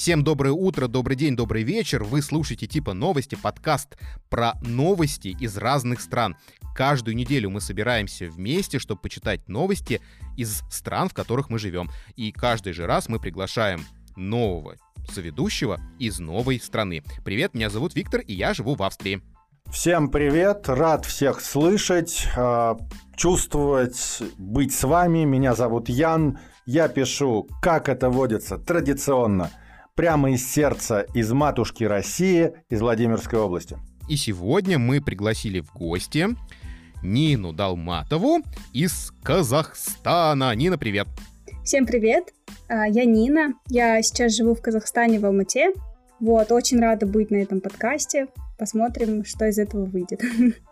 Всем доброе утро, добрый день, добрый вечер. Вы слушаете типа новости, подкаст про новости из разных стран. Каждую неделю мы собираемся вместе, чтобы почитать новости из стран, в которых мы живем. И каждый же раз мы приглашаем нового соведущего из новой страны. Привет, меня зовут Виктор, и я живу в Австрии. Всем привет, рад всех слышать, а, чувствовать, быть с вами. Меня зовут Ян. Я пишу, как это водится традиционно, прямо из сердца, из матушки России, из Владимирской области. И сегодня мы пригласили в гости Нину Далматову из Казахстана. Нина, привет! Всем привет! А, я Нина, я сейчас живу в Казахстане, в Алмате. Вот, очень рада быть на этом подкасте. Посмотрим, что из этого выйдет.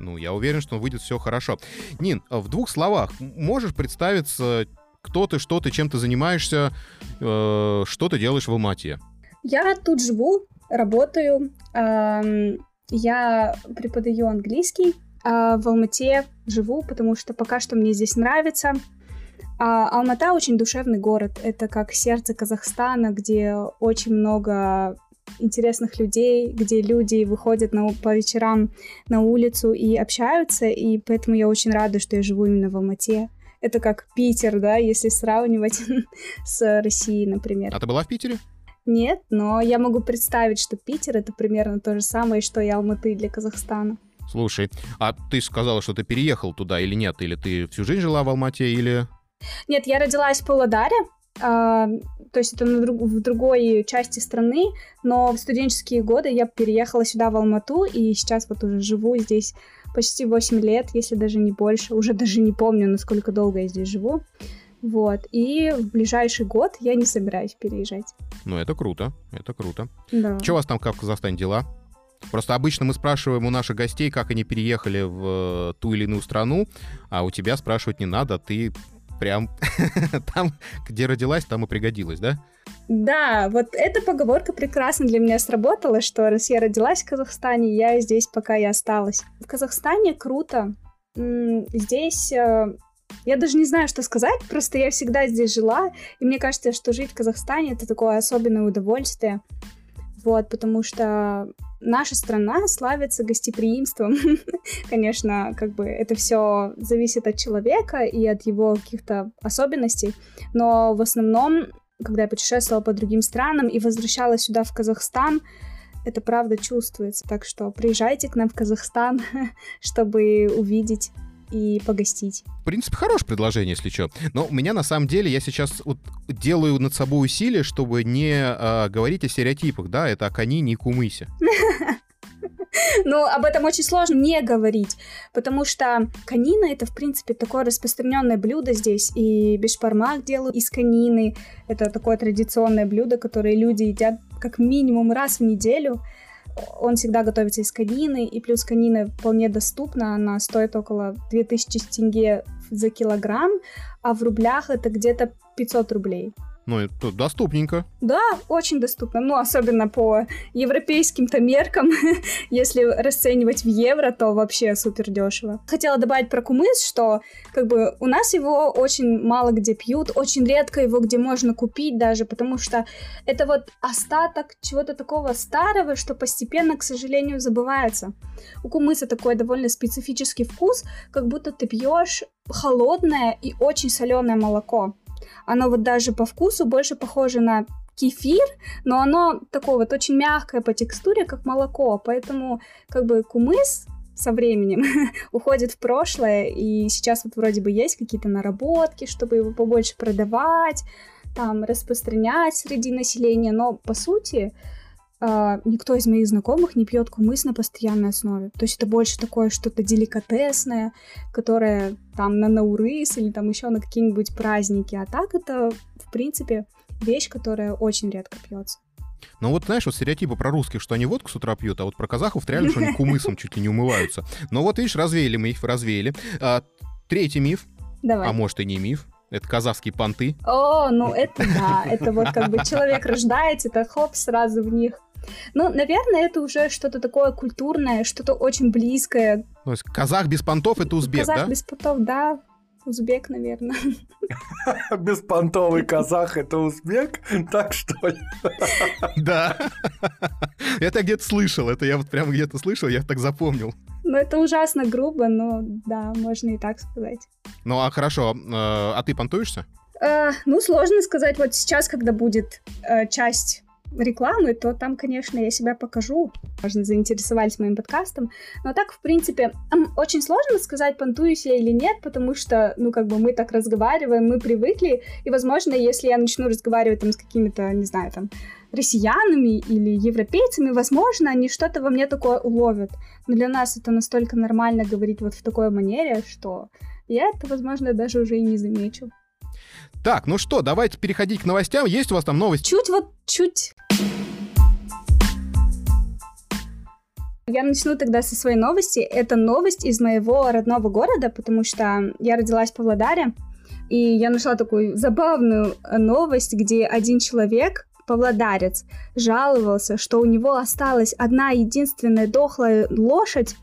Ну, я уверен, что выйдет все хорошо. Нин, в двух словах, можешь представиться, кто ты, что ты, чем ты занимаешься, э, что ты делаешь в Алмате? Я тут живу, работаю. Э, я преподаю английский. Э, в Алмате живу, потому что пока что мне здесь нравится. А Алмата очень душевный город. Это как сердце Казахстана, где очень много интересных людей, где люди выходят на, по вечерам на улицу и общаются, и поэтому я очень рада, что я живу именно в Алмате. Это как Питер, да, если сравнивать с Россией, например. А ты была в Питере? Нет, но я могу представить, что Питер это примерно то же самое, что и Алматы для Казахстана. Слушай, а ты сказала, что ты переехал туда или нет? Или ты всю жизнь жила в Алмате, или... Нет, я родилась в Павлодаре, а, то есть это на друг, в другой части страны, но в студенческие годы я переехала сюда, в Алмату, и сейчас вот уже живу здесь почти 8 лет, если даже не больше, уже даже не помню, насколько долго я здесь живу. Вот, и в ближайший год я не собираюсь переезжать. Ну, это круто, это круто. Да. Что у вас там как в Казахстане дела? Просто обычно мы спрашиваем у наших гостей, как они переехали в ту или иную страну, а у тебя спрашивать не надо, ты прям там, где родилась, там и пригодилась, да? Да, вот эта поговорка прекрасно для меня сработала, что раз я родилась в Казахстане, я здесь пока и осталась. В Казахстане круто. Здесь э, я даже не знаю, что сказать, просто я всегда здесь жила, и мне кажется, что жить в Казахстане — это такое особенное удовольствие. Вот, потому что наша страна славится гостеприимством. Конечно, как бы это все зависит от человека и от его каких-то особенностей, но в основном, когда я путешествовала по другим странам и возвращалась сюда, в Казахстан, это правда чувствуется. Так что приезжайте к нам в Казахстан, чтобы увидеть и погостить. В принципе, хорошее предложение, если что. Но у меня на самом деле, я сейчас вот делаю над собой усилия, чтобы не э, говорить о стереотипах, да, это о канине и Ну, об этом очень сложно не говорить, потому что канина это, в принципе, такое распространенное блюдо здесь, и бешпармак делают из канины. Это такое традиционное блюдо, которое люди едят как минимум раз в неделю он всегда готовится из конины, и плюс конина вполне доступна, она стоит около 2000 тенге за килограмм, а в рублях это где-то 500 рублей. Ну, это доступненько. Да, очень доступно. Ну, особенно по европейским-то меркам. Если расценивать в евро, то вообще супер дешево. Хотела добавить про кумыс, что как бы у нас его очень мало где пьют, очень редко его где можно купить даже, потому что это вот остаток чего-то такого старого, что постепенно, к сожалению, забывается. У кумыса такой довольно специфический вкус, как будто ты пьешь холодное и очень соленое молоко. Оно вот даже по вкусу больше похоже на кефир, но оно такое вот очень мягкое по текстуре, как молоко, поэтому как бы кумыс со временем уходит в прошлое, и сейчас вот вроде бы есть какие-то наработки, чтобы его побольше продавать, там, распространять среди населения, но по сути Uh, никто из моих знакомых не пьет кумыс на постоянной основе. То есть это больше такое что-то деликатесное, которое там на Наурыс или там еще на какие-нибудь праздники. А так это, в принципе, вещь, которая очень редко пьется. Ну вот, знаешь, вот стереотипы про русских, что они водку с утра пьют, а вот про казахов реально, что они кумысом чуть ли не умываются. Но вот, видишь, развеяли мы их, развеяли. А, третий миф, Давай. а может и не миф, это казахские понты. О, ну это да, это вот как бы человек рождается, это хоп, сразу в них ну, наверное, это уже что-то такое культурное, что-то очень близкое. То есть казах без понтов — это узбек, казах да? Казах без понтов, да. Узбек, наверное. Беспонтовый казах — это узбек? Так что ли? Да. Это я где-то слышал, это я вот прямо где-то слышал, я так запомнил. Ну, это ужасно грубо, но да, можно и так сказать. Ну, а хорошо, э, а ты понтуешься? Э, ну, сложно сказать. Вот сейчас, когда будет э, часть рекламы, то там, конечно, я себя покажу. Можно заинтересовались моим подкастом. Но так, в принципе, очень сложно сказать, понтуюсь я или нет, потому что, ну, как бы мы так разговариваем, мы привыкли, и, возможно, если я начну разговаривать там с какими-то, не знаю, там, россиянами или европейцами, возможно, они что-то во мне такое уловят. Но для нас это настолько нормально говорить вот в такой манере, что я это, возможно, даже уже и не замечу. Так, ну что, давайте переходить к новостям. Есть у вас там новости? Чуть вот, чуть. Я начну тогда со своей новости. Это новость из моего родного города, потому что я родилась в Павлодаре, и я нашла такую забавную новость, где один человек, павлодарец, жаловался, что у него осталась одна единственная дохлая лошадь,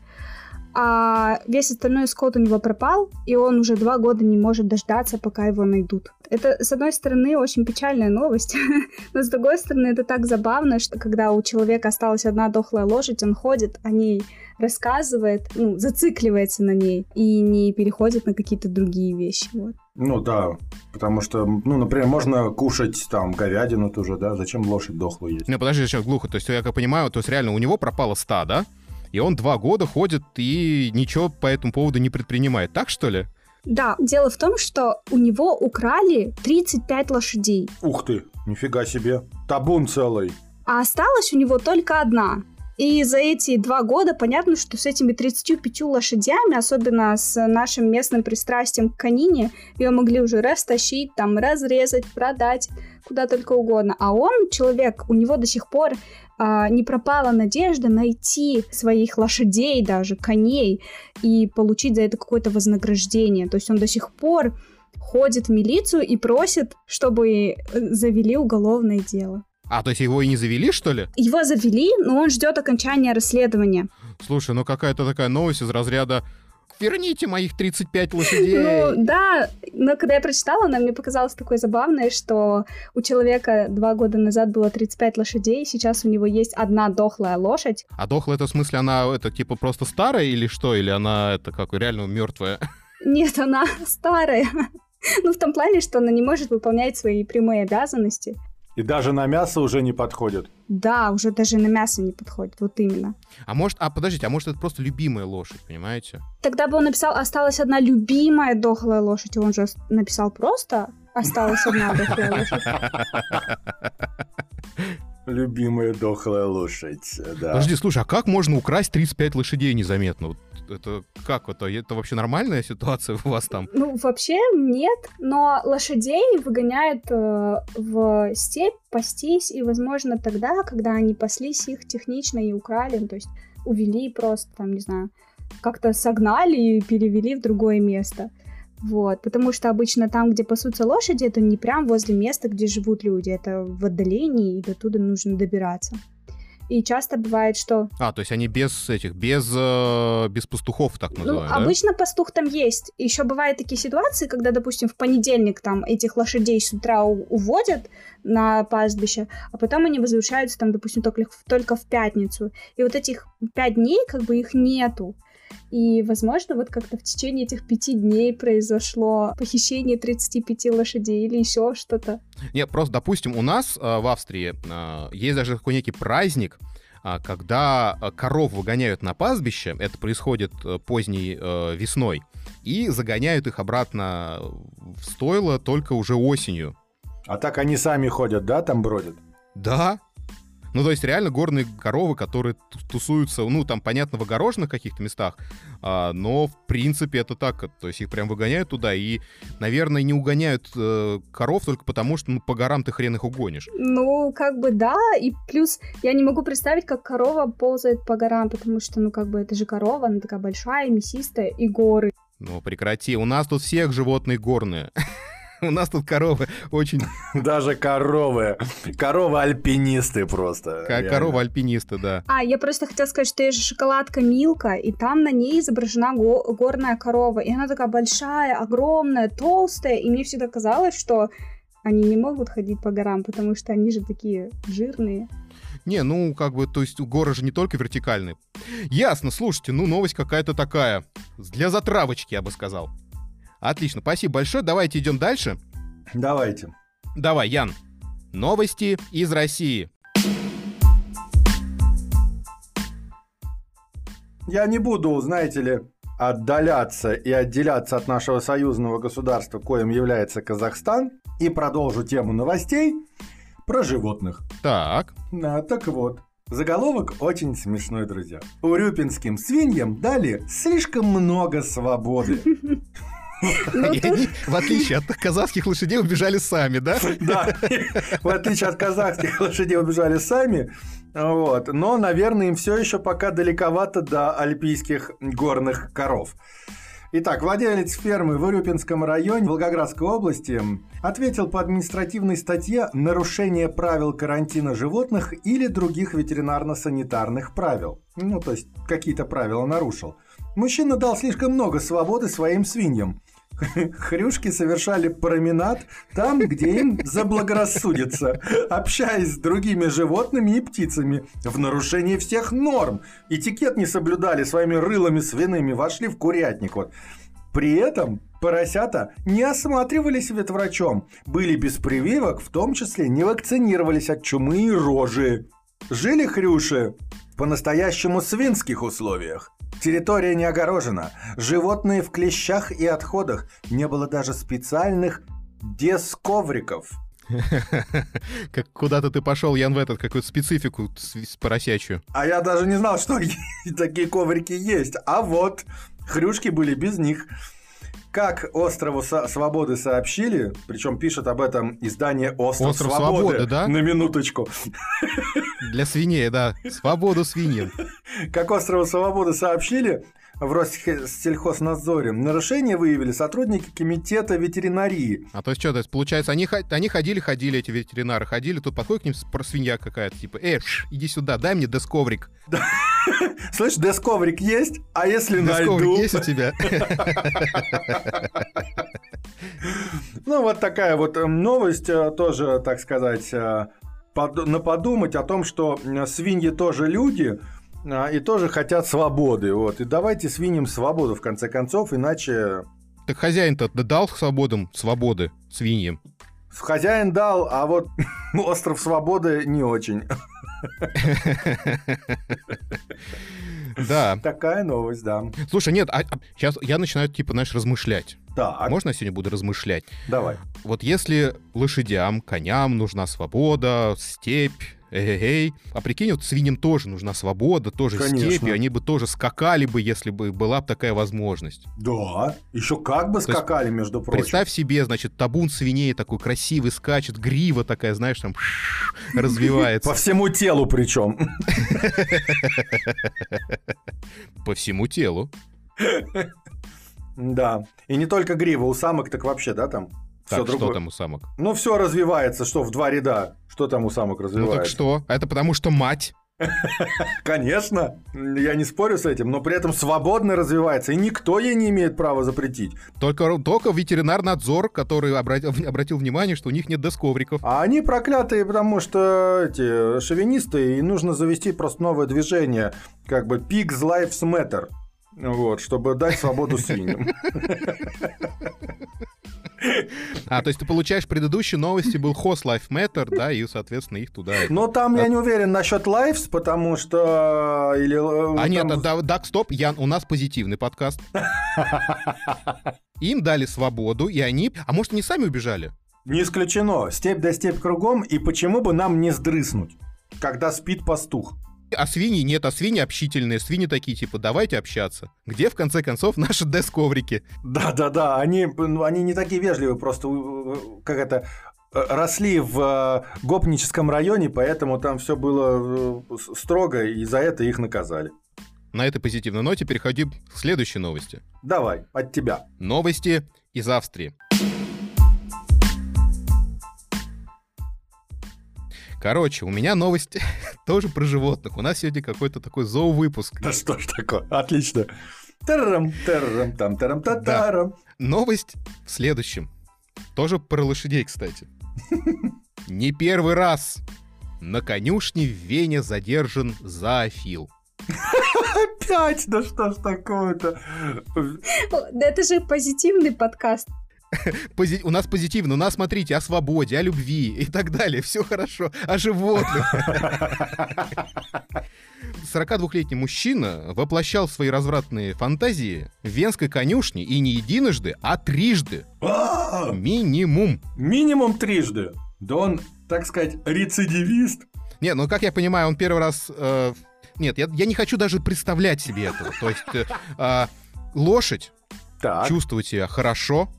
а весь остальной скот у него пропал, и он уже два года не может дождаться, пока его найдут. Это, с одной стороны, очень печальная новость, но с другой стороны, это так забавно, что когда у человека осталась одна дохлая лошадь, он ходит о ней, рассказывает, ну, зацикливается на ней и не переходит на какие-то другие вещи. Вот. Ну да, потому что, ну, например, можно кушать там говядину тоже, да, зачем лошадь дохлую есть? Не, подожди, сейчас глухо, то есть я как понимаю, то есть реально у него пропало стадо, и он два года ходит и ничего по этому поводу не предпринимает. Так что ли? Да, дело в том, что у него украли 35 лошадей. Ух ты, нифига себе. Табун целый. А осталась у него только одна. И за эти два года понятно, что с этими 35 лошадями, особенно с нашим местным пристрастием к конине, ее могли уже растащить, там, разрезать, продать, куда только угодно. А он, человек, у него до сих пор а, не пропала надежда найти своих лошадей даже, коней, и получить за это какое-то вознаграждение. То есть он до сих пор ходит в милицию и просит, чтобы э, завели уголовное дело. А, то есть его и не завели, что ли? Его завели, но он ждет окончания расследования. Слушай, ну какая-то такая новость из разряда верните моих 35 лошадей. Ну, да, но когда я прочитала, она мне показалась такой забавной, что у человека два года назад было 35 лошадей, сейчас у него есть одна дохлая лошадь. А дохлая это в смысле она это типа просто старая или что? Или она это как реально мертвая? Нет, она старая. Ну, в том плане, что она не может выполнять свои прямые обязанности. И даже на мясо уже не подходит. Да, уже даже на мясо не подходит, вот именно. А может, а подождите, а может это просто любимая лошадь, понимаете? Тогда бы он написал, осталась одна любимая дохлая лошадь, он же написал просто осталась одна дохлая лошадь. Любимая дохлая лошадь, да. Подожди, слушай, а как можно украсть 35 лошадей незаметно? Вот это как это? Это вообще нормальная ситуация у вас там? Ну, вообще нет, но лошадей выгоняют э, в степь пастись, и, возможно, тогда, когда они паслись, их технично и украли, ну, то есть увели просто, там, не знаю, как-то согнали и перевели в другое место. Вот, потому что обычно там, где пасутся лошади, это не прям возле места, где живут люди, это в отдалении, и до туда нужно добираться. И часто бывает, что... А, то есть они без этих, без, э, без пастухов, так называемых, Ну, обычно пастух там есть. Еще бывают такие ситуации, когда, допустим, в понедельник там этих лошадей с утра уводят на пастбище, а потом они возвращаются там, допустим, только, только в пятницу. И вот этих пять дней как бы их нету. И, возможно, вот как-то в течение этих пяти дней произошло похищение 35 лошадей или еще что-то. Нет, просто, допустим, у нас э, в Австрии э, есть даже такой некий праздник, э, когда коров выгоняют на пастбище, это происходит э, поздней э, весной, и загоняют их обратно в стойло только уже осенью. А так они сами ходят, да, там бродят? Да, ну, то есть реально горные коровы, которые тусуются, ну, там, понятно, в огороженных каких-то местах, а, но, в принципе, это так. То есть их прям выгоняют туда, и, наверное, не угоняют э, коров только потому, что ну, по горам ты хрен их угонишь. Ну, как бы да, и плюс я не могу представить, как корова ползает по горам, потому что, ну, как бы это же корова, она такая большая, мясистая, и горы. Ну, прекрати, у нас тут всех животные горные. У нас тут коровы очень... Даже коровы. Коровы-альпинисты просто. Коровы-альпинисты, да. А, я просто хотела сказать, что есть же шоколадка Милка, и там на ней изображена го- горная корова. И она такая большая, огромная, толстая. И мне всегда казалось, что они не могут ходить по горам, потому что они же такие жирные. Не, ну, как бы, то есть горы же не только вертикальные. Ясно, слушайте, ну, новость какая-то такая. Для затравочки, я бы сказал. Отлично, спасибо большое. Давайте идем дальше. Давайте. Давай, Ян. Новости из России. Я не буду, знаете ли, отдаляться и отделяться от нашего союзного государства, коим является Казахстан, и продолжу тему новостей про животных. Так. А, так вот, заголовок очень смешной, друзья. Урюпинским свиньям дали слишком много свободы. Ну, в отличие от казахских лошадей, убежали сами, да? Да, в отличие от казахских лошадей убежали сами. Вот. Но, наверное, им все еще пока далековато до альпийских горных коров. Итак, владелец фермы в Урюпинском районе Волгоградской области ответил по административной статье «Нарушение правил карантина животных или других ветеринарно-санитарных правил». Ну, то есть, какие-то правила нарушил. Мужчина дал слишком много свободы своим свиньям. Хрюшки совершали променад там, где им заблагорассудится, общаясь с другими животными и птицами в нарушении всех норм. Этикет не соблюдали своими рылами свиными, вошли в курятник. Вот. При этом поросята не осматривались ветврачом, были без прививок, в том числе не вакцинировались от чумы и рожи. Жили хрюши в по-настоящему свинских условиях. Территория не огорожена, животные в клещах и отходах, не было даже специальных десковриков. Как куда-то ты пошел, Ян, в этот, какую-то специфику поросячью. А я даже не знал, что такие коврики есть. А вот, хрюшки были без них. Как острову Со- Свободы сообщили, причем пишет об этом издание Остров, Остров Свободы. Свободы, да? На минуточку. Для свиней, да. Свободу свиньям. Как Острову Свободы сообщили в Россельхознадзоре, нарушение выявили сотрудники комитета ветеринарии. А то есть что, то есть, получается, они, они ходили-ходили, эти ветеринары ходили, тут подходит к ним свинья какая-то, типа, э, пш, иди сюда, дай мне десковрик. Слышь, десковрик есть? А если Десковрик найду? есть у тебя? Ну, вот такая вот э, новость, э, тоже, так сказать, э, под- на подумать о том, что свиньи тоже люди, и тоже хотят свободы. Вот. И давайте свиньям свободу, в конце концов, иначе Так хозяин-то дал свободам свободы свиньям. хозяин дал, а вот остров свободы не очень. Да. Такая новость, да. Слушай, нет, а, сейчас я начинаю, типа, знаешь, размышлять. Так, Можно я сегодня буду размышлять? давай. Вот если лошадям, коням нужна свобода, степь, эй, а прикинь, вот свиньям тоже нужна свобода, тоже Конечно. степь, и они бы тоже скакали бы, если бы была бы такая возможность. Да, еще как бы есть, скакали, между прочим. Представь себе, значит, табун свиней такой красивый скачет, грива такая, знаешь, там развивается По всему телу причем. по всему телу. Да. И не только грива, у самок так вообще, да, там? Так, что другое. там у самок? Ну, все развивается, что в два ряда. Что там у самок Ну развивается? так что? Это потому что мать. Конечно, я не спорю с этим, но при этом свободно развивается, и никто ей не имеет права запретить. Только, только ветеринарнадзор, который обратил, обратил внимание, что у них нет десковриков. А они проклятые, потому что эти шовинисты, и нужно завести просто новое движение, как бы Pigs Lives Matter. Вот, чтобы дать свободу свиньям. А, то есть ты получаешь предыдущие новости, был Host Life Matter, да, и, соответственно, их туда... Но там я не уверен насчет Lives, потому что... Или, э, А нет, там- да, да, стоп, Ян, у нас позитивный подкаст. Им дали свободу, и они... А может, они сами убежали? Не исключено. Степь да степь кругом, и почему бы нам не сдрыснуть, когда спит пастух? А свиньи нет, а свиньи общительные, свиньи такие, типа, давайте общаться. Где, в конце концов, наши десковрики? Да-да-да, они, ну, они не такие вежливые, просто э, как это э, росли в э, гопническом районе, поэтому там все было строго, и за это их наказали. На этой позитивной ноте переходим к следующей новости. Давай, от тебя. Новости из Австрии. Короче, у меня новость тоже про животных. У нас сегодня какой-то такой зоовыпуск. Да что ж такое? Отлично. Тарам, тарам, там, тарам, та тарам. Новость в следующем. Тоже про лошадей, кстати. Не первый раз на конюшне в Вене задержан зоофил. Опять? Да что ж такое-то? Да это же позитивный подкаст. Пози- у нас позитивно, у нас, смотрите, о свободе, о любви и так далее, все хорошо, о животных. 42-летний мужчина воплощал свои развратные фантазии в венской конюшне и не единожды, а трижды. А, Минимум. Минимум трижды. Да он, так сказать, рецидивист. Не, ну как я понимаю, он первый раз... э, Нет, я, я не хочу даже представлять себе этого. То есть э, а, лошадь Так. чувствует себя хорошо,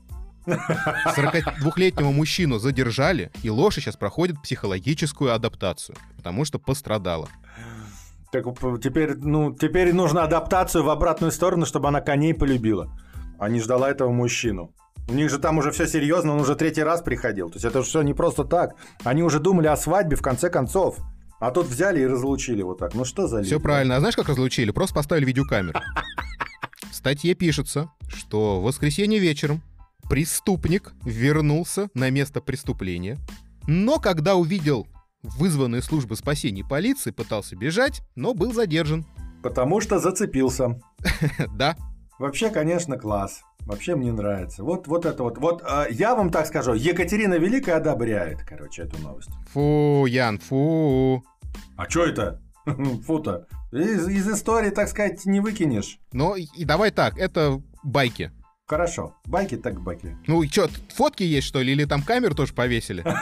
42-летнего мужчину задержали, и лошадь сейчас проходит психологическую адаптацию, потому что пострадала. Так теперь, ну, теперь нужно адаптацию в обратную сторону, чтобы она коней полюбила, а не ждала этого мужчину. У них же там уже все серьезно, он уже третий раз приходил. То есть это все не просто так. Они уже думали о свадьбе в конце концов. А тут взяли и разлучили вот так. Ну что за Все правильно. А знаешь, как разлучили? Просто поставили видеокамеру. В статье пишется, что в воскресенье вечером преступник вернулся на место преступления, но когда увидел вызванные службы спасения полиции, пытался бежать, но был задержан. Потому что зацепился. Да, Вообще, конечно, класс. Вообще мне нравится. Вот, вот это вот. Вот э, я вам так скажу, Екатерина Великая одобряет, короче, эту новость. фу, Ян, фу. А что это? Фу-то. Из, из истории, так сказать, не выкинешь. Ну и давай так, это байки. Хорошо. Байки так байки. Ну и что, фотки есть, что ли? Или там камеру тоже повесили?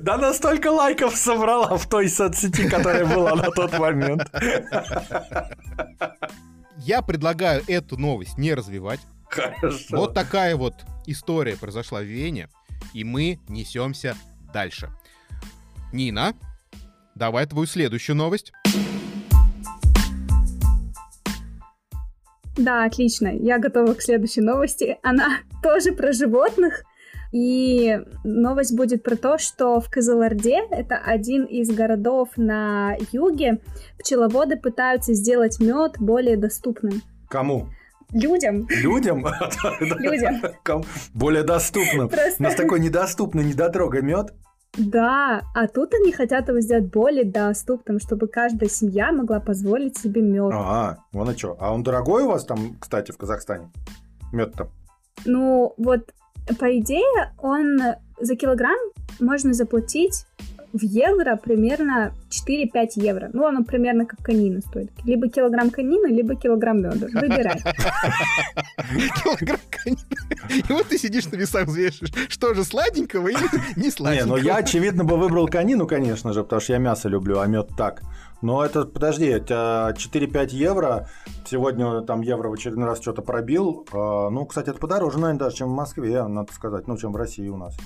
Да она столько лайков собрала в той соцсети, которая была на тот момент. Я предлагаю эту новость не развивать. Хорошо. Вот такая вот история произошла в Вене, и мы несемся дальше. Нина, давай твою следующую новость. Да, отлично. Я готова к следующей новости. Она тоже про животных. И новость будет про то, что в Кызылорде, это один из городов на юге, пчеловоды пытаются сделать мед более доступным. Кому? Людям. Людям? Людям. Более доступным. Просто- У нас такой недоступный недотрога мед. Да, а тут они хотят его сделать более доступным, чтобы каждая семья могла позволить себе мед. А, вон и что. А он дорогой у вас там, кстати, в Казахстане? Мед-то. Ну, вот, по идее, он за килограмм можно заплатить в евро примерно 4-5 евро. Ну, оно примерно как конина стоит. Либо килограмм конина, либо килограмм меда. Выбирай. Килограмм конины. И вот ты сидишь на весах взвешиваешь, что же, сладенького или не Не, сладенького? ну я, очевидно, бы выбрал конину, конечно же, потому что я мясо люблю, а мед так. Но это, подожди, это 4-5 евро. Сегодня там евро в очередной раз что-то пробил. А, Ну, кстати, это подороже, наверное, даже, чем в Москве, надо сказать. Ну, чем в России у нас.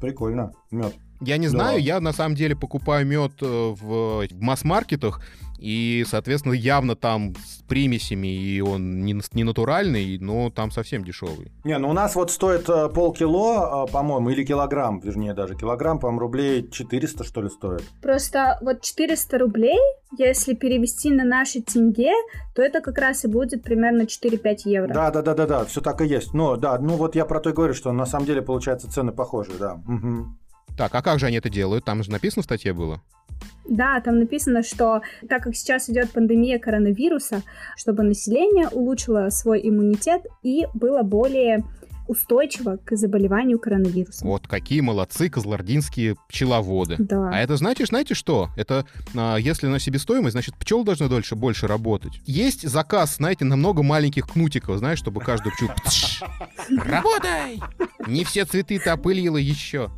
Прикольно. Мед. Я не Да. знаю, я на самом деле покупаю мед э, в, в масс-маркетах, и, соответственно, явно там с примесями, и он не, не натуральный, но там совсем дешевый. Не, ну у нас вот стоит э, полкило, э, по-моему, или килограмм, вернее, даже килограмм, по-моему, рублей 400, что ли, стоит. Просто вот 400 рублей, если перевести на наши тенге, то это как раз и будет примерно 4-5 евро. Да, да, да, да, да, все так и есть. Ну, да, ну вот я про то и говорю, что на самом деле, получается, цены похожие, да. Мгм. Так, а как же они это делают? Там же написано в статье было. Да, там написано, что так как сейчас идет пандемия коронавируса, чтобы население улучшило свой иммунитет и было более устойчиво к заболеванию коронавирусом. Вот какие молодцы козлординские пчеловоды. Да. А это значит, знаете что? Это а, если на себестоимость, значит, пчел должны дольше больше работать. Есть заказ, знаете, на много маленьких кнутиков, знаешь, чтобы каждую пчелу... Работай! Не все цветы-то опылило еще.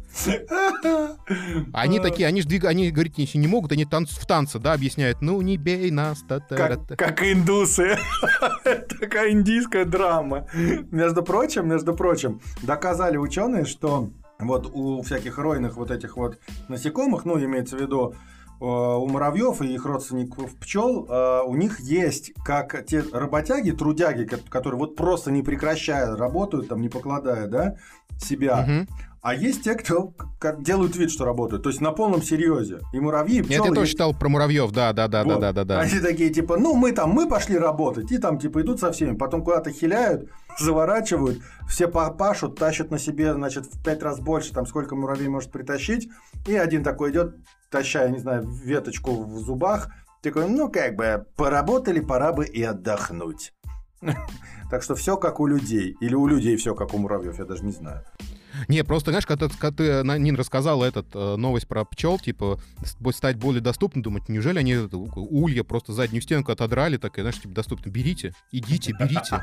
Они такие, они же двиг... они говорить не, не могут, они танц... в танце, да, объясняют. Ну, не бей нас, та та Как, как индусы. Такая индийская драма. Между прочим, между прочим, доказали ученые, что вот у всяких ройных вот этих вот насекомых, ну, имеется в виду у муравьев и их родственников пчел, у них есть как те работяги, трудяги, которые вот просто не прекращая работают, там не покладая, да, себя. Угу. А есть те, кто как делают вид, что работают. То есть на полном серьезе. И муравьи, и пчелы. Я тоже читал про муравьев, да, да, да, вот. да, да, да. Они такие, типа, ну, мы там, мы пошли работать, и там, типа, идут со всеми, потом куда-то хиляют, заворачивают, все пашут, тащат на себе, значит, в пять раз больше, там, сколько муравей может притащить, и один такой идет, тащая, не знаю, веточку в зубах, такой, ну, как бы, поработали, пора бы и отдохнуть. Так что все как у людей. Или у людей все как у муравьев, я даже не знаю. Не, просто, знаешь, когда, когда ты, Нин, рассказала этот э, новость про пчел, типа, стать более доступным, думать, неужели они это, улья просто заднюю стенку отодрали, так и, знаешь, типа, доступно. Берите, идите, берите.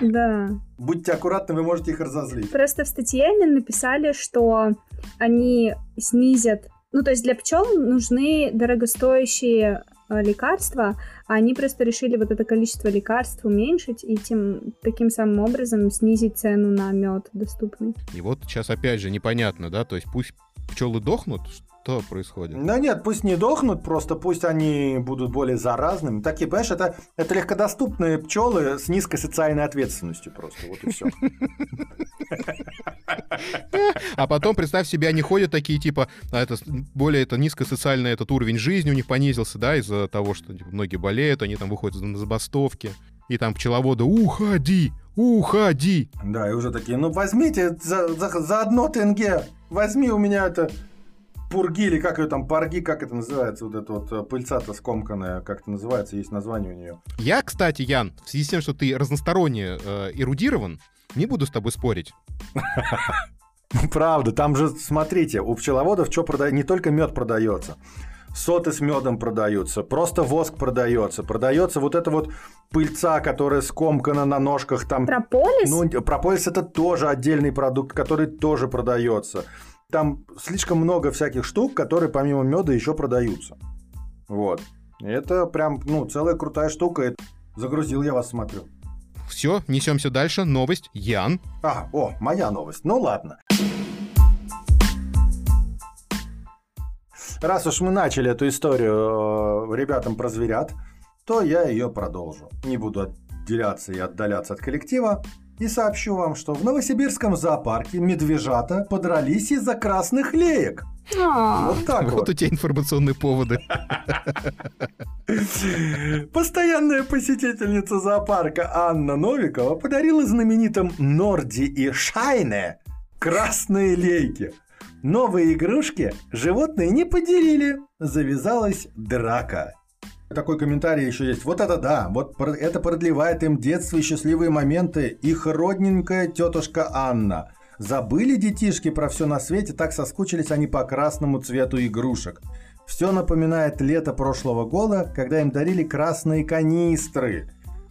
Да. Будьте аккуратны, вы можете их разозлить. Просто в статье они написали, что они снизят ну, то есть для пчел нужны дорогостоящие Э, лекарства, а они просто решили вот это количество лекарств уменьшить и тем таким самым образом снизить цену на мед доступный. И вот сейчас опять же непонятно, да, то есть пусть пчелы дохнут, что происходит? Да нет, пусть не дохнут, просто пусть они будут более заразными. Такие, понимаешь, это, это легкодоступные пчелы с низкой социальной ответственностью просто, вот и все. А потом, представь себе, они ходят такие, типа, а это более это низкий социальный этот уровень жизни у них понизился, да, из-за того, что типа, многие болеют, они там выходят на забастовки, и там пчеловоды «Уходи! Уходи!» Да, и уже такие, ну возьмите за, за, за одно тенге, возьми у меня это пурги или как ее там, парги, как это называется, вот эта вот э, пыльца-то скомканная, как это называется, есть название у нее. Я, кстати, Ян, в связи с тем, что ты разносторонне э, эрудирован, не буду с тобой спорить. Правда, там же, смотрите, у пчеловодов что продается, не только мед продается, соты с медом продаются, просто воск продается, продается вот эта вот пыльца, которая скомкана на ножках там. Прополис? Ну, прополис это тоже отдельный продукт, который тоже продается. Там слишком много всяких штук, которые помимо меда еще продаются. Вот. Это прям, ну, целая крутая штука. Загрузил я вас, смотрю. Все, несемся дальше. Новость. Ян. А, о, моя новость. Ну ладно. Раз уж мы начали эту историю э, ребятам про зверят, то я ее продолжу. Не буду отделяться и отдаляться от коллектива. И сообщу вам, что в Новосибирском зоопарке медвежата подрались из-за красных леек. А. Вот так вот. Вот у тебя информационные поводы. Постоянная посетительница зоопарка Анна Новикова подарила знаменитым Норди и Шайне красные лейки. Новые игрушки животные не поделили. Завязалась драка. Такой комментарий еще есть. Вот это да, вот это продлевает им детство и счастливые моменты. Их родненькая тетушка Анна. Забыли детишки про все на свете, так соскучились они по красному цвету игрушек. Все напоминает лето прошлого года, когда им дарили красные канистры.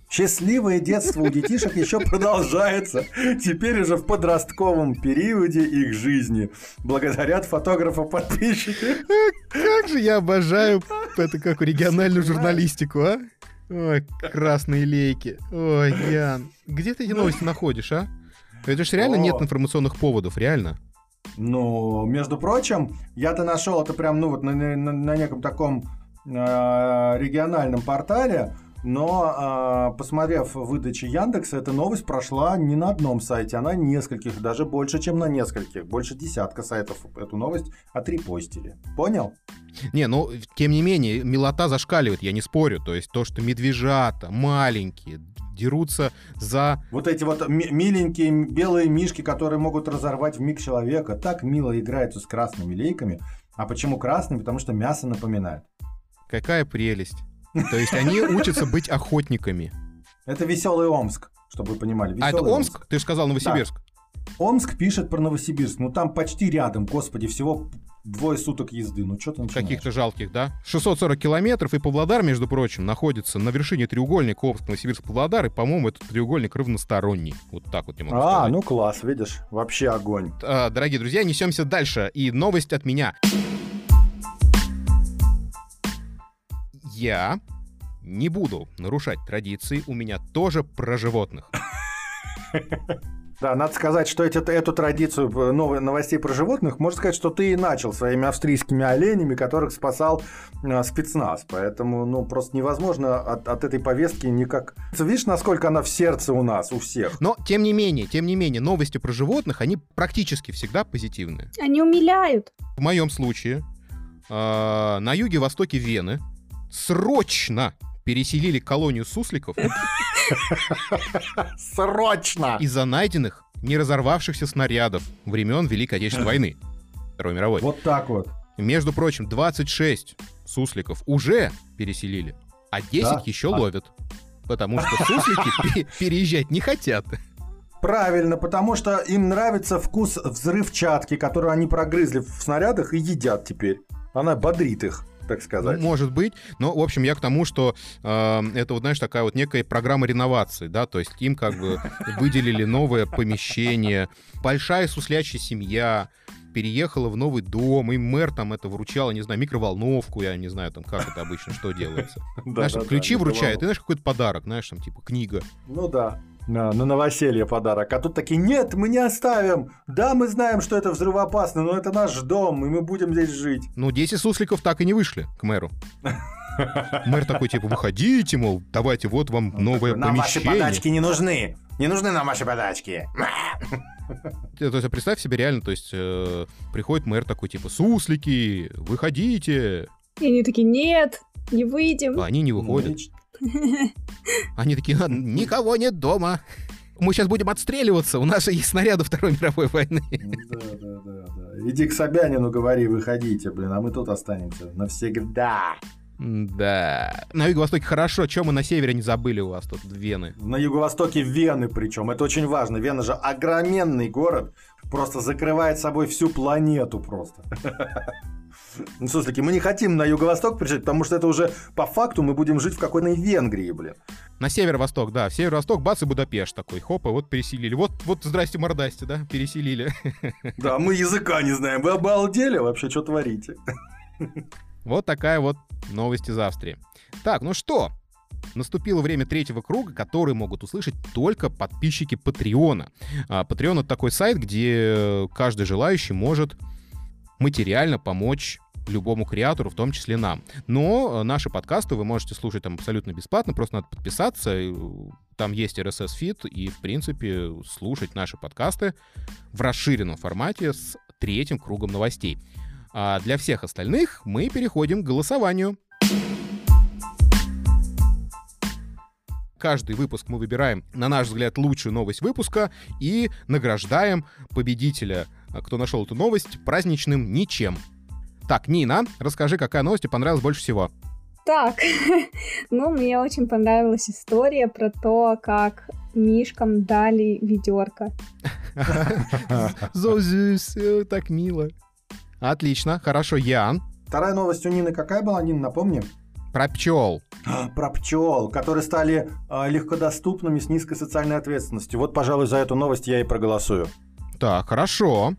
Счастливое детство у детишек еще продолжается. Теперь уже в подростковом периоде их жизни. Благодарят фотографов подписчики. Как же я обожаю это как региональную журналистику, а? Ой, красные лейки. Ой, Ян. Где ты эти новости находишь, а? Это же реально нет информационных поводов, реально. Ну, между прочим, я-то нашел это прям, ну, вот на, на, на неком таком э, региональном портале, но, э, посмотрев выдачи Яндекса, эта новость прошла не на одном сайте, она нескольких, даже больше, чем на нескольких. Больше десятка сайтов эту новость отрепостили. Понял? Не, ну, тем не менее, милота зашкаливает, я не спорю. То есть то, что медвежата маленькие, дерутся за... Вот эти вот миленькие белые мишки, которые могут разорвать в миг человека, так мило играются с красными лейками. А почему красными? Потому что мясо напоминает. Какая прелесть. То есть они учатся быть охотниками. Это веселый Омск, чтобы вы понимали. Веселый а это Омск? Омск? Ты же сказал Новосибирск. Да. Омск пишет про Новосибирск. Ну там почти рядом, господи, всего двое суток езды. Ну что ты начинаешь? Каких-то жалких, да? 640 километров, и Павлодар, между прочим, находится на вершине треугольника Омск, Новосибирск, Павлодар, и, по-моему, этот треугольник равносторонний. Вот так вот я могу а, сказать. ну класс, видишь, вообще огонь. А, дорогие друзья, несемся дальше. И новость от меня. Я не буду нарушать традиции, у меня тоже про животных. Да, надо сказать, что эти, эту традицию э, новых новостей про животных, можно сказать, что ты и начал своими австрийскими оленями, которых спасал э, спецназ. Поэтому, ну, просто невозможно от, от этой повестки никак... Видишь, насколько она в сердце у нас, у всех. Но, тем не менее, тем не менее, новости про животных, они практически всегда позитивные. Они умиляют. В моем случае, э, на юге-востоке Вены срочно переселили колонию сусликов Срочно! из-за найденных не разорвавшихся снарядов времен Великой Отечественной войны. Второй мировой. Вот так вот. Между прочим, 26 сусликов уже переселили, а 10 Да? еще А- ловят. Потому что суслики пе- переезжать не хотят. Правильно, потому что им нравится вкус взрывчатки, которую они прогрызли в снарядах и едят теперь. Она бодрит их, так Ну, сказать. может быть. Но, в общем, я к тому, что э, это, вот, знаешь, такая вот некая программа реновации, да, то есть им как бы выделили новое помещение, большая суслячья семья, переехала в новый дом, и мэр там это вручал, я не знаю, микроволновку, я не знаю, там, как это обычно, что делается. Знаешь, ключи вручают, и, знаешь, какой-то подарок, знаешь, там, типа, книга. Ну да. На, на новоселье подарок. А тут такие, нет, мы не оставим. Да, мы знаем, что это взрывоопасно, но это наш дом, и мы будем здесь жить. Ну, 10 сусликов так и не вышли к мэру. Мэр такой, типа, выходите, мол, давайте, вот вам новое Нам ваши помещение. подачки не нужны. Не нужны нам ваши подачки. Э, То есть, представь себе реально, то есть, э, приходит мэр такой, типа, суслики, выходите. И они такие, нет, не выйдем. А они не выходят. Они такие, «А, никого нет дома. Мы сейчас будем отстреливаться, у нас же есть снаряды Второй мировой войны. Да, да, да, да. Иди к Собянину, говори, выходите, блин, а мы тут останемся навсегда. Да. На юго-востоке хорошо, чем мы на севере не забыли у вас тут, Вены? На юго-востоке Вены причем. Это очень важно. Вена же огроменный город. Просто закрывает собой всю планету просто. Ну, суслики, мы не хотим на юго-восток приезжать, потому что это уже по факту мы будем жить в какой-то Венгрии, блин. На северо-восток, да. В северо-восток, бац, и Будапешт такой. Хоп, и вот переселили. Вот, вот, здрасте, мордасти, да, переселили. Да, мы языка не знаем. Вы обалдели вообще, что творите? Вот такая вот новость из Австрии. Так, ну что, наступило время третьего круга, который могут услышать только подписчики Патреона. Patreon — это такой сайт, где каждый желающий может материально помочь любому креатору, в том числе нам. Но э, наши подкасты вы можете слушать там абсолютно бесплатно, просто надо подписаться. э, Там есть RSS-фид, и, в принципе, слушать наши подкасты в расширенном формате с третьим кругом новостей. А для всех остальных мы переходим к голосованию. Каждый выпуск мы выбираем, на наш взгляд, лучшую новость выпуска и награждаем победителя, а, кто нашел эту новость, праздничным ничем. Так, Нина, расскажи, какая новость тебе понравилась больше всего. Так, ну, мне очень понравилась история про то, как мишкам дали ведерко. Зозюс, э, так мило. Отлично, хорошо, Ян. Вторая новость у Нины какая была, Нина, напомни? Про пчел. Про пчел, которые стали а, легкодоступными с низкой социальной ответственностью. Вот, пожалуй, за эту новость я и проголосую. Так, хорошо.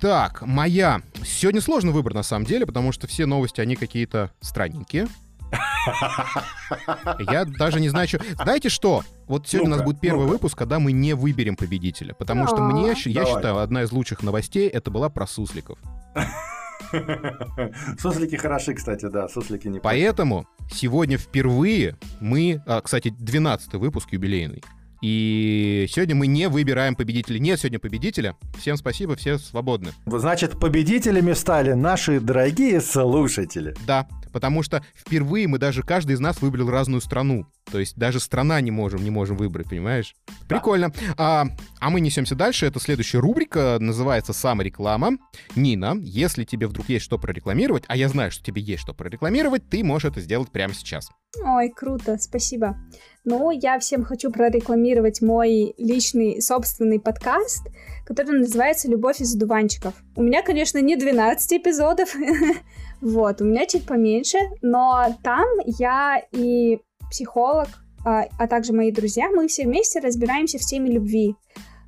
Так, моя. Сегодня сложно выбор, на самом деле, потому что все новости, они какие-то странненькие. Я даже не знаю, что... Знаете что? Вот сегодня у нас будет первый выпуск, когда мы не выберем победителя. Потому что А. мне, я Давай. считаю, одна из лучших новостей это была про сусликов. Суслики хороши, кстати, да, суслики не Поэтому сегодня впервые мы... а, кстати, 12 выпуск юбилейный. И сегодня мы не выбираем победителя. Нет сегодня победителя. Всем спасибо, все свободны. Значит, победителями стали наши дорогие слушатели. Да, потому что впервые мы даже каждый из нас выбрал разную страну. То есть даже страна не можем, не можем выбрать, понимаешь? Прикольно. А, а мы несемся дальше. Это следующая рубрика, называется «Самореклама». Нина, если тебе вдруг есть что прорекламировать, а я знаю, что тебе есть что прорекламировать, ты можешь это сделать прямо сейчас. Ой, круто, спасибо. Ну, я всем хочу прорекламировать мой личный собственный подкаст, который называется «Любовь из одуванчиков». У меня, конечно, не 12 эпизодов, вот, у меня чуть поменьше, но там я и психолог, а, а также мои друзья, мы все вместе разбираемся в теме любви.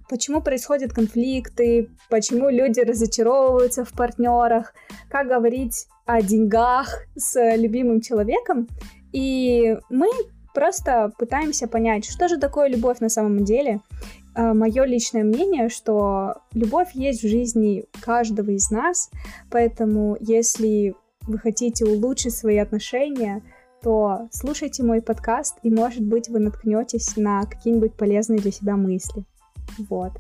Почему происходят конфликты, почему люди разочаровываются в партнерах, как говорить о деньгах с любимым человеком. И мы просто пытаемся понять, что же такое любовь на самом деле. А, Мое личное мнение, что любовь есть в жизни каждого из нас, поэтому если вы хотите улучшить свои отношения, то слушайте мой подкаст, и, может быть, вы наткнетесь на какие-нибудь полезные для себя мысли. Вот.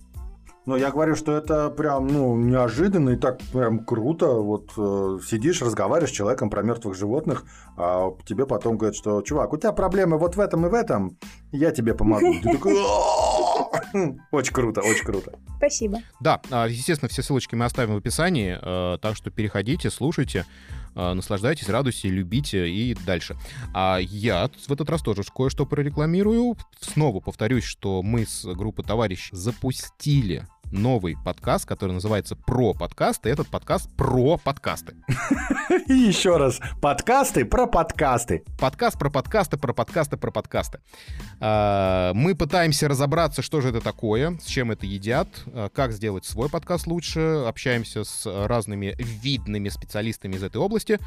Но я говорю, что это прям, ну, неожиданно и так прям круто. Вот э, сидишь, разговариваешь с человеком про мертвых животных, а тебе потом говорят, что, чувак, у тебя проблемы вот в этом и в этом, я тебе помогу. Ты такой! Очень круто, очень круто. Спасибо. Да, а, естественно, все ссылочки мы оставим в описании, э, так что переходите, слушайте, э, наслаждайтесь, радуйте, любите и дальше. А я в этот раз тоже кое-что прорекламирую. Снова повторюсь, что мы с группой товарищ запустили новый подкаст, который называется «Про подкасты». Этот подкаст про подкасты. И еще раз, подкасты про подкасты. Подкаст про подкасты, про подкасты, про подкасты. А, Мы пытаемся разобраться, что же это такое, с чем это едят, а, как сделать свой подкаст лучше, общаемся с разными видными специалистами из этой области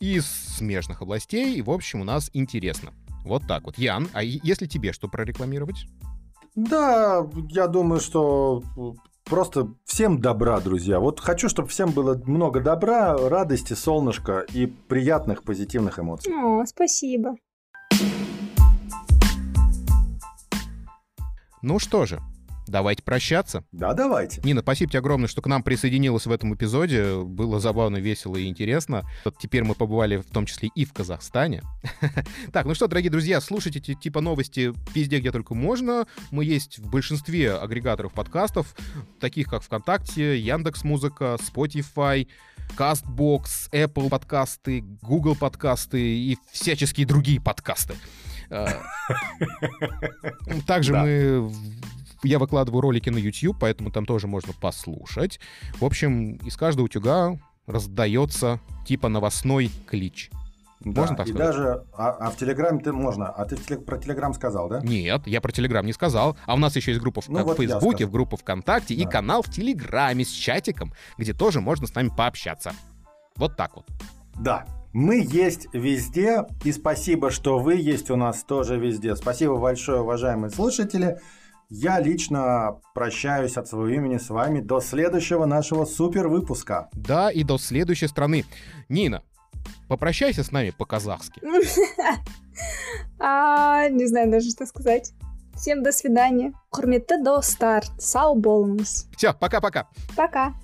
и из смежных областей, и, в общем, у нас интересно. Вот так вот. Ян, а если тебе что прорекламировать? Да, я думаю, что просто всем добра, друзья. Вот хочу, чтобы всем было много добра, радости, солнышка и приятных позитивных эмоций. О, спасибо. Ну что же, давайте прощаться. Да, давайте. Нина, спасибо тебе огромное, что к нам присоединилась в этом эпизоде. Было забавно, весело и интересно. Вот теперь мы побывали в том числе и в Казахстане. Так, ну что, дорогие друзья, слушайте эти типа новости везде, где только можно. Мы есть в большинстве агрегаторов подкастов, таких как ВКонтакте, Яндекс Музыка, Spotify, Castbox, Apple подкасты, Google подкасты и всяческие другие подкасты. Э, Также мы я выкладываю ролики на YouTube, поэтому там тоже можно послушать. В общем, из каждого утюга раздается типа новостной клич. Да, Можно так и сказать? даже, а, а в Телеграме ты можно, а ты в теле- про Телеграм сказал, да? Нет, я про Телеграм не сказал. А у нас еще есть группа в, Ну в вот Фейсбуке, в группа ВКонтакте и Да. канал в Телеграме с чатиком, где тоже можно с нами пообщаться. Вот так вот. Да. Мы есть везде, и спасибо, что вы есть у нас тоже везде. Спасибо большое, уважаемые слушатели. Я лично прощаюсь от своего имени с вами до следующего нашего супер выпуска. Да, и до следующей страны. Нина, попрощайся с нами по-казахски. А, не знаю даже, что сказать. Всем до свидания. Құрметті достар, сау болыңыз. Все, пока-пока. Пока.